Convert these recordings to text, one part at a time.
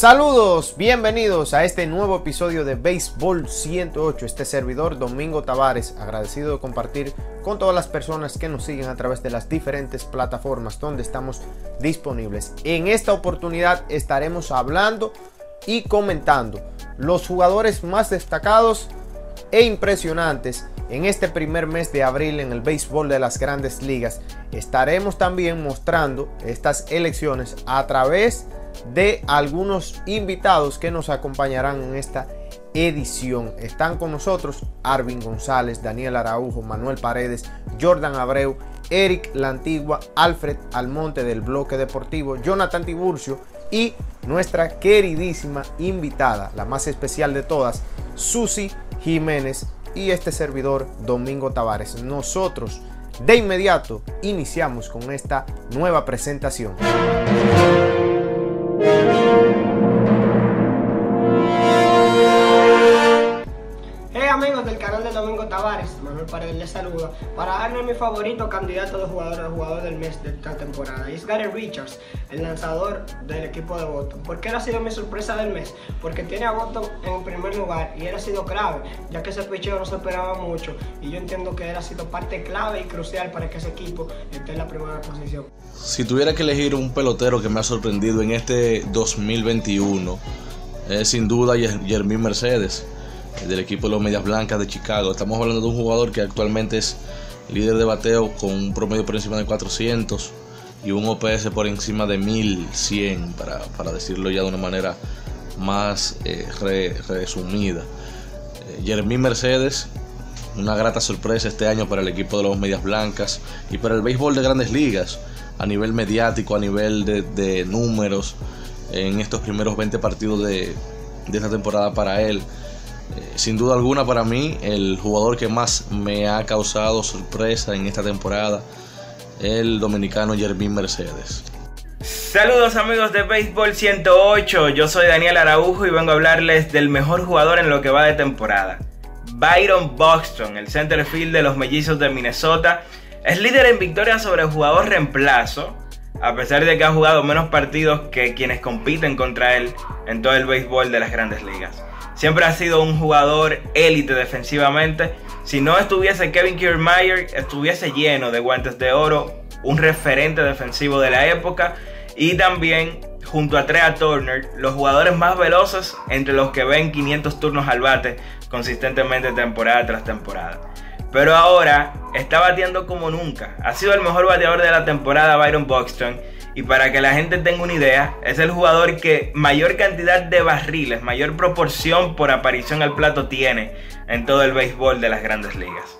Saludos, bienvenidos a este nuevo episodio de Béisbol 108. Este servidor Domingo Tavares, agradecido de compartir con todas las personas que nos siguen a través de las diferentes plataformas donde estamos disponibles. En esta oportunidad estaremos hablando y comentando los jugadores más destacados e impresionantes en este primer mes de abril en el béisbol de las grandes ligas. Estaremos también mostrando estas elecciones a través de de algunos invitados que nos acompañarán en esta edición. Están con nosotros Arvin González, Daniel Araujo, Manuel Paredes, Jordan Abreu, Eric Lantigua, Alfred Almonte del Bloque Deportivo, Jonathan Tiburcio y nuestra queridísima invitada, la más especial de todas, Susi Jiménez y este servidor Domingo Tavares. Nosotros de inmediato iniciamos con esta nueva presentación. Tavares, Manuel Paredes les saluda para darle mi favorito candidato de jugador al jugador del mes de esta temporada. Y es Gary Richards, el lanzador del equipo de Boston. ¿Por qué él ha sido mi sorpresa del mes? Porque tiene a Boston en primer lugar y él ha sido clave, ya que ese picheo no se esperaba mucho. Y yo entiendo que él ha sido parte clave y crucial para que ese equipo esté en la primera posición. Si tuviera que elegir un pelotero que me ha sorprendido en este 2021, es sin duda Jermín Mercedes, del equipo de los Medias Blancas de Chicago. Estamos hablando de un jugador que actualmente es líder de bateo con un promedio por encima de 400 y un OPS por encima de 1100, para, para decirlo ya de una manera más eh, resumida. Eh, Mercedes, una grata sorpresa este año para el equipo de los Medias Blancas y para el béisbol de grandes ligas a nivel mediático, a nivel de, números en estos primeros 20 partidos de, esta temporada para él. Eh, sin duda alguna para mí, el jugador que más me ha causado sorpresa en esta temporada, el dominicano Jermín Mercedes. Saludos amigos de Béisbol 108, yo soy Daniel Araujo y vengo a hablarles del mejor jugador en lo que va de temporada. Byron Buxton, el center field de los mellizos de Minnesota, es líder en victorias sobre jugador reemplazo, a pesar de que ha jugado menos partidos que quienes compiten contra él en todo el béisbol de las grandes ligas. Siempre ha sido un jugador élite defensivamente. Si no estuviese Kevin Kiermaier, estuviese lleno de guantes de oro, un referente defensivo de la época y también junto a Trea Turner, los jugadores más veloces entre los que ven 500 turnos al bate consistentemente temporada tras temporada. Pero ahora está batiendo como nunca. Ha sido el mejor bateador de la temporada Byron Buxton. Y para que la gente tenga una idea, es el jugador que mayor cantidad de barriles, mayor proporción por aparición al plato tiene en todo el béisbol de las grandes ligas.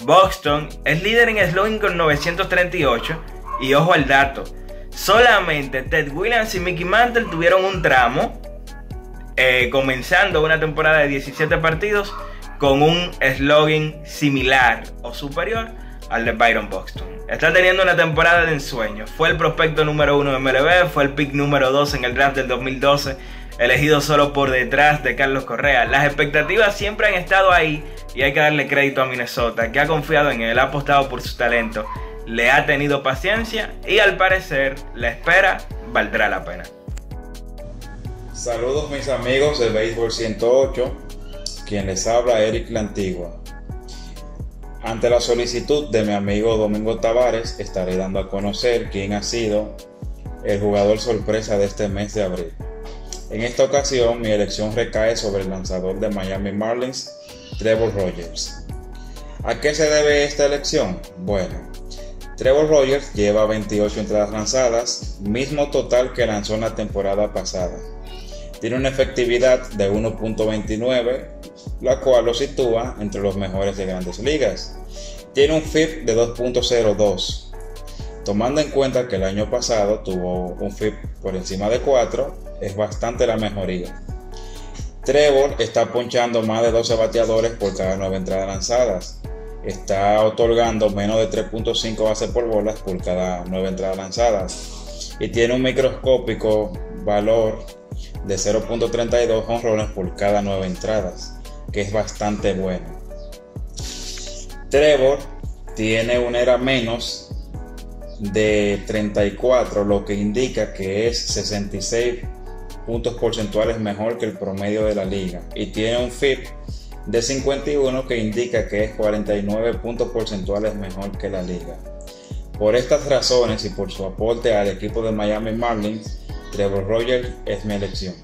Buxton es líder en slugging con 938 y ojo al dato, solamente Ted Williams y Mickey Mantle tuvieron un tramo eh, comenzando una temporada de 17 partidos con un slogan similar o superior al de Byron Buxton. Está teniendo una temporada de ensueño. Fue el prospecto número uno de MLB, fue el pick número 2 en el draft del 2012, elegido solo por detrás de Carlos Correa. Las expectativas siempre han estado ahí y hay que darle crédito a Minnesota, que ha confiado en él, ha apostado por su talento, le ha tenido paciencia y al parecer la espera valdrá la pena. Saludos mis amigos de Béisbol 108. Quien les habla, Eric La Antigua. Ante la solicitud de mi amigo Domingo Tavares, estaré dando a conocer quién ha sido el jugador sorpresa de este mes de abril. En esta ocasión, mi elección recae sobre el lanzador de Miami Marlins, Trevor Rogers. ¿A qué se debe esta elección? Bueno, Trevor Rogers lleva 28 entradas lanzadas, mismo total que lanzó en la temporada pasada. Tiene una efectividad de 1.29, la cual lo sitúa entre los mejores de grandes ligas. Tiene un FIP de 2.02. Tomando en cuenta que el año pasado tuvo un FIP por encima de 4, es bastante la mejoría. Trevor está ponchando más de 12 bateadores por cada 9 entradas lanzadas. Está otorgando menos de 3.5 bases por bolas por cada 9 entradas lanzadas. Y tiene un microscópico valor de 0.32 honrones por cada 9 entradas, que es bastante bueno. Trevor tiene un era menos de 34, lo que indica que es 66 puntos porcentuales mejor que el promedio de la liga y tiene un FIP de 51 que indica que es 49 puntos porcentuales mejor que la liga. Por estas razones y por su aporte al equipo de Miami Marlins, Trevor Rogers es mi elección.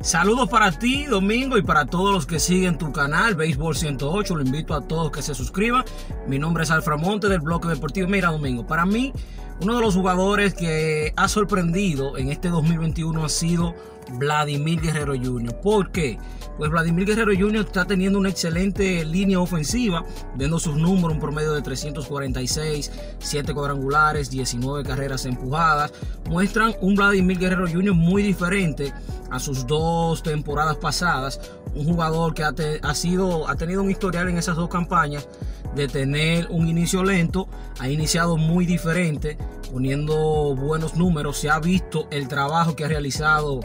Saludos para ti, Domingo, y para todos los que siguen tu canal, Béisbol 108. Lo invito a todos que se suscriban. Mi nombre es Alframonte del Bloque Deportivo. Mira, Domingo, para mí, uno de los jugadores que ha sorprendido en este 2021 ha sido Vladimir Guerrero Jr. ¿Por qué? Pues Vladimir Guerrero Jr. está teniendo una excelente línea ofensiva, viendo sus números, un promedio de 346, 7 cuadrangulares, 19 carreras empujadas. Muestran un Vladimir Guerrero Jr. muy diferente a sus dos temporadas pasadas. Un jugador que ha, ha tenido un historial en esas dos campañas de tener un inicio lento, ha iniciado muy diferente, poniendo buenos números. Se ha visto el trabajo que ha realizado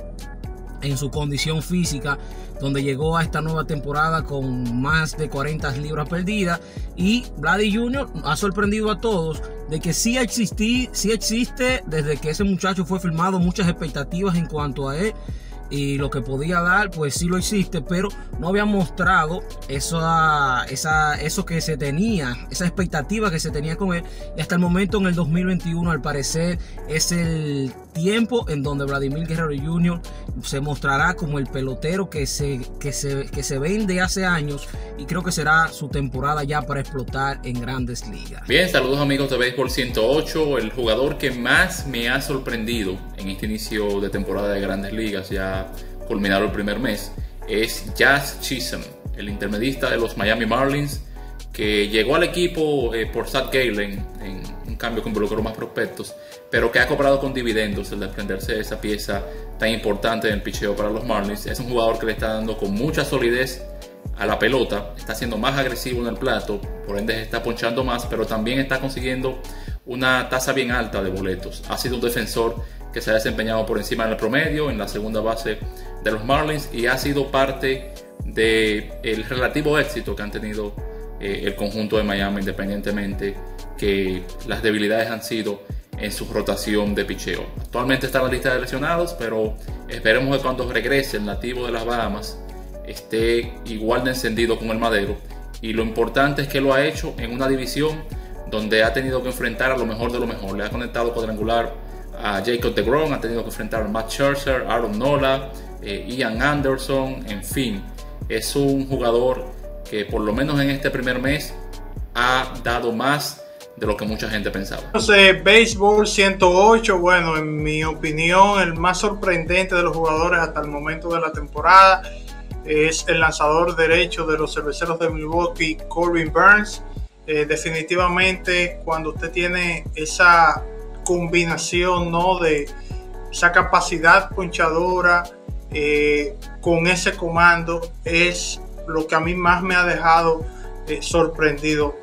en su condición física, donde llegó a esta nueva temporada con más de 40 libras perdidas. Y Vladi Jr. ha sorprendido a todos de que sí, existí, sí existe, desde que ese muchacho fue filmado, muchas expectativas en cuanto a él y lo que podía dar, pues sí lo hiciste, pero no había mostrado esa, esa, eso que se tenía, esa expectativa que se tenía con él. Y hasta el momento en el 2021, al parecer, es el tiempo en donde Vladimir Guerrero Jr. se mostrará como el pelotero que se, que se, que se vende hace años y creo que será su temporada ya para explotar en grandes ligas. Bien, saludos amigos de Béisbol 108, el jugador que más me ha sorprendido en este inicio de temporada de grandes ligas, ya culminado el primer mes, es Jazz Chisholm, el intermedista de los Miami Marlins, que llegó al equipo eh, por Sad Galen en un cambio que involucró más prospectos pero que ha cobrado con dividendos el desprenderse de esa pieza tan importante en el picheo para los Marlins. Es un jugador que le está dando con mucha solidez a la pelota, está siendo más agresivo en el plato, por ende está ponchando más, pero también está consiguiendo una tasa bien alta de boletos. Ha sido un defensor que se ha desempeñado por encima del promedio en la segunda base de los Marlins y ha sido parte del el relativo éxito que han tenido eh, el conjunto de Miami, independientemente que las debilidades han sido en su rotación de picheo. Actualmente está en la lista de lesionados, pero esperemos que cuando regrese el nativo de las Bahamas esté igual de encendido con el madero. Y lo importante es que lo ha hecho en una división donde ha tenido que enfrentar a lo mejor de lo mejor. Le ha conectado cuadrangular a Jacob DeGrom, ha tenido que enfrentar a Matt Scherzer, Aaron Nola, eh, Ian Anderson, en fin. Es un jugador que por lo menos en este primer mes ha dado más de lo que mucha gente pensaba. Entonces, Béisbol 108, bueno, en mi opinión, el más sorprendente de los jugadores hasta el momento de la temporada es el lanzador derecho de los cerveceros de Milwaukee, Corbin Burns. Eh, definitivamente, cuando usted tiene esa combinación, ¿no? De esa capacidad ponchadora eh, con ese comando, es lo que a mí más me ha dejado eh, sorprendido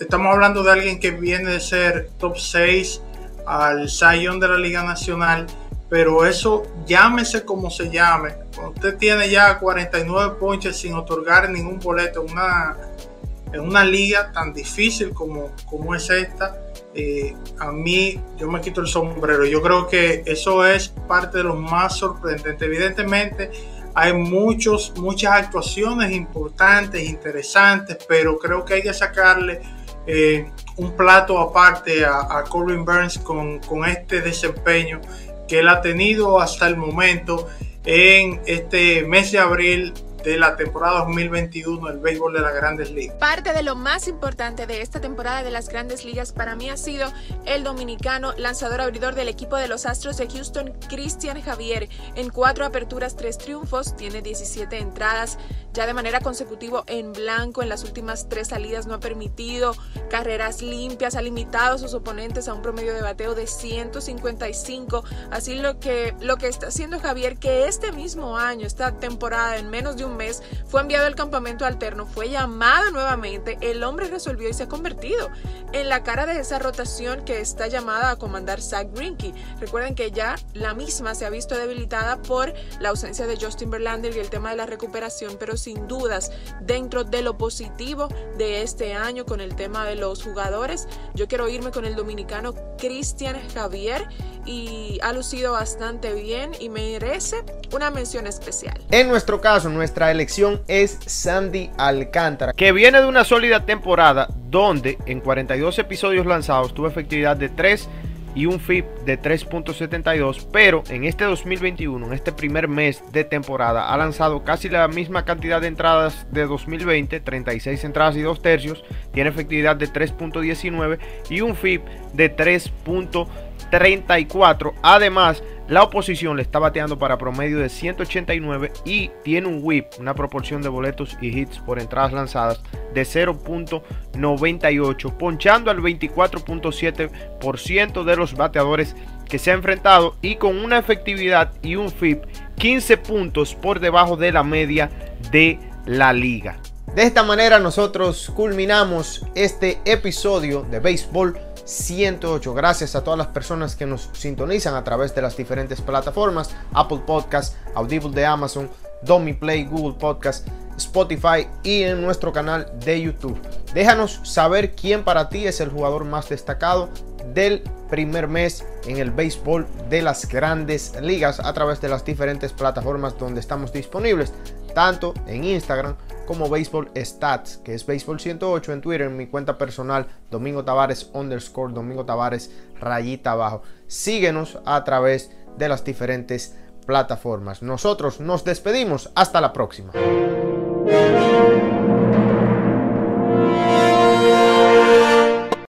Estamos hablando de alguien que viene de ser top 6 al Zion de la Liga Nacional, pero eso llámese como se llame. Cuando usted tiene ya 49 ponches sin otorgar ningún boleto una, en una liga tan difícil como, como es esta, eh, a mí yo me quito el sombrero. Yo creo que eso es parte de lo más sorprendente. Evidentemente hay muchos, muchas actuaciones importantes, interesantes, pero creo que hay que sacarle eh, un plato aparte a, a Corbin Burns con, con este desempeño que él ha tenido hasta el momento en este mes de abril de la temporada 2021 del béisbol de las grandes ligas. Parte de lo más importante de esta temporada de las grandes ligas para mí ha sido el dominicano lanzador abridor del equipo de los Astros de Houston, Cristian Javier. En cuatro aperturas, tres triunfos, tiene 17 entradas ya de manera consecutiva en blanco. En las últimas tres salidas no ha permitido carreras limpias, ha limitado a sus oponentes a un promedio de bateo de 155. Así lo que, lo que está haciendo Javier, que este mismo año, esta temporada, en menos de un mes, fue enviado al campamento alterno, fue llamado nuevamente, el hombre resolvió y se ha convertido en la cara de esa rotación que está llamada a comandar Zach Greinke. Recuerden que ya la misma se ha visto debilitada por la ausencia de Justin Verlander y el tema de la recuperación, pero sin dudas dentro de lo positivo de este año con el tema de los jugadores, yo quiero irme con el dominicano Cristian Javier y ha lucido bastante bien y merece una mención especial. En nuestro caso, nuestra elección es Sandy Alcántara, que viene de una sólida temporada donde en 42 episodios lanzados tuvo efectividad de 3 y un FIP de 3.72, pero en este 2021, en este primer mes de temporada, ha lanzado casi la misma cantidad de entradas de 2020, 36 entradas y 2 tercios, tiene efectividad de 3.19 y un FIP de 3.34. Además, la oposición le está bateando para promedio de 189 y tiene un whip, una proporción de boletos y hits por entradas lanzadas de 0.98, ponchando al 24.7% de los bateadores que se ha enfrentado y con una efectividad y un FIP 15 puntos por debajo de la media de la liga. De esta manera nosotros culminamos este episodio de béisbol 108. Gracias a todas las personas que nos sintonizan a través de las diferentes plataformas, Apple Podcast, Audible de Amazon, Domi Play, Google Podcast, Spotify y en nuestro canal de YouTube. Déjanos saber quién para ti es el jugador más destacado del primer mes en el béisbol de las grandes ligas a través de las diferentes plataformas donde estamos disponibles, tanto en Instagram como Baseball Stats, que es Baseball 108 en Twitter, en mi cuenta personal, Domingo Tavares underscore, Domingo Tavares rayita abajo. Síguenos a través de las diferentes plataformas. Nosotros nos despedimos. Hasta la próxima.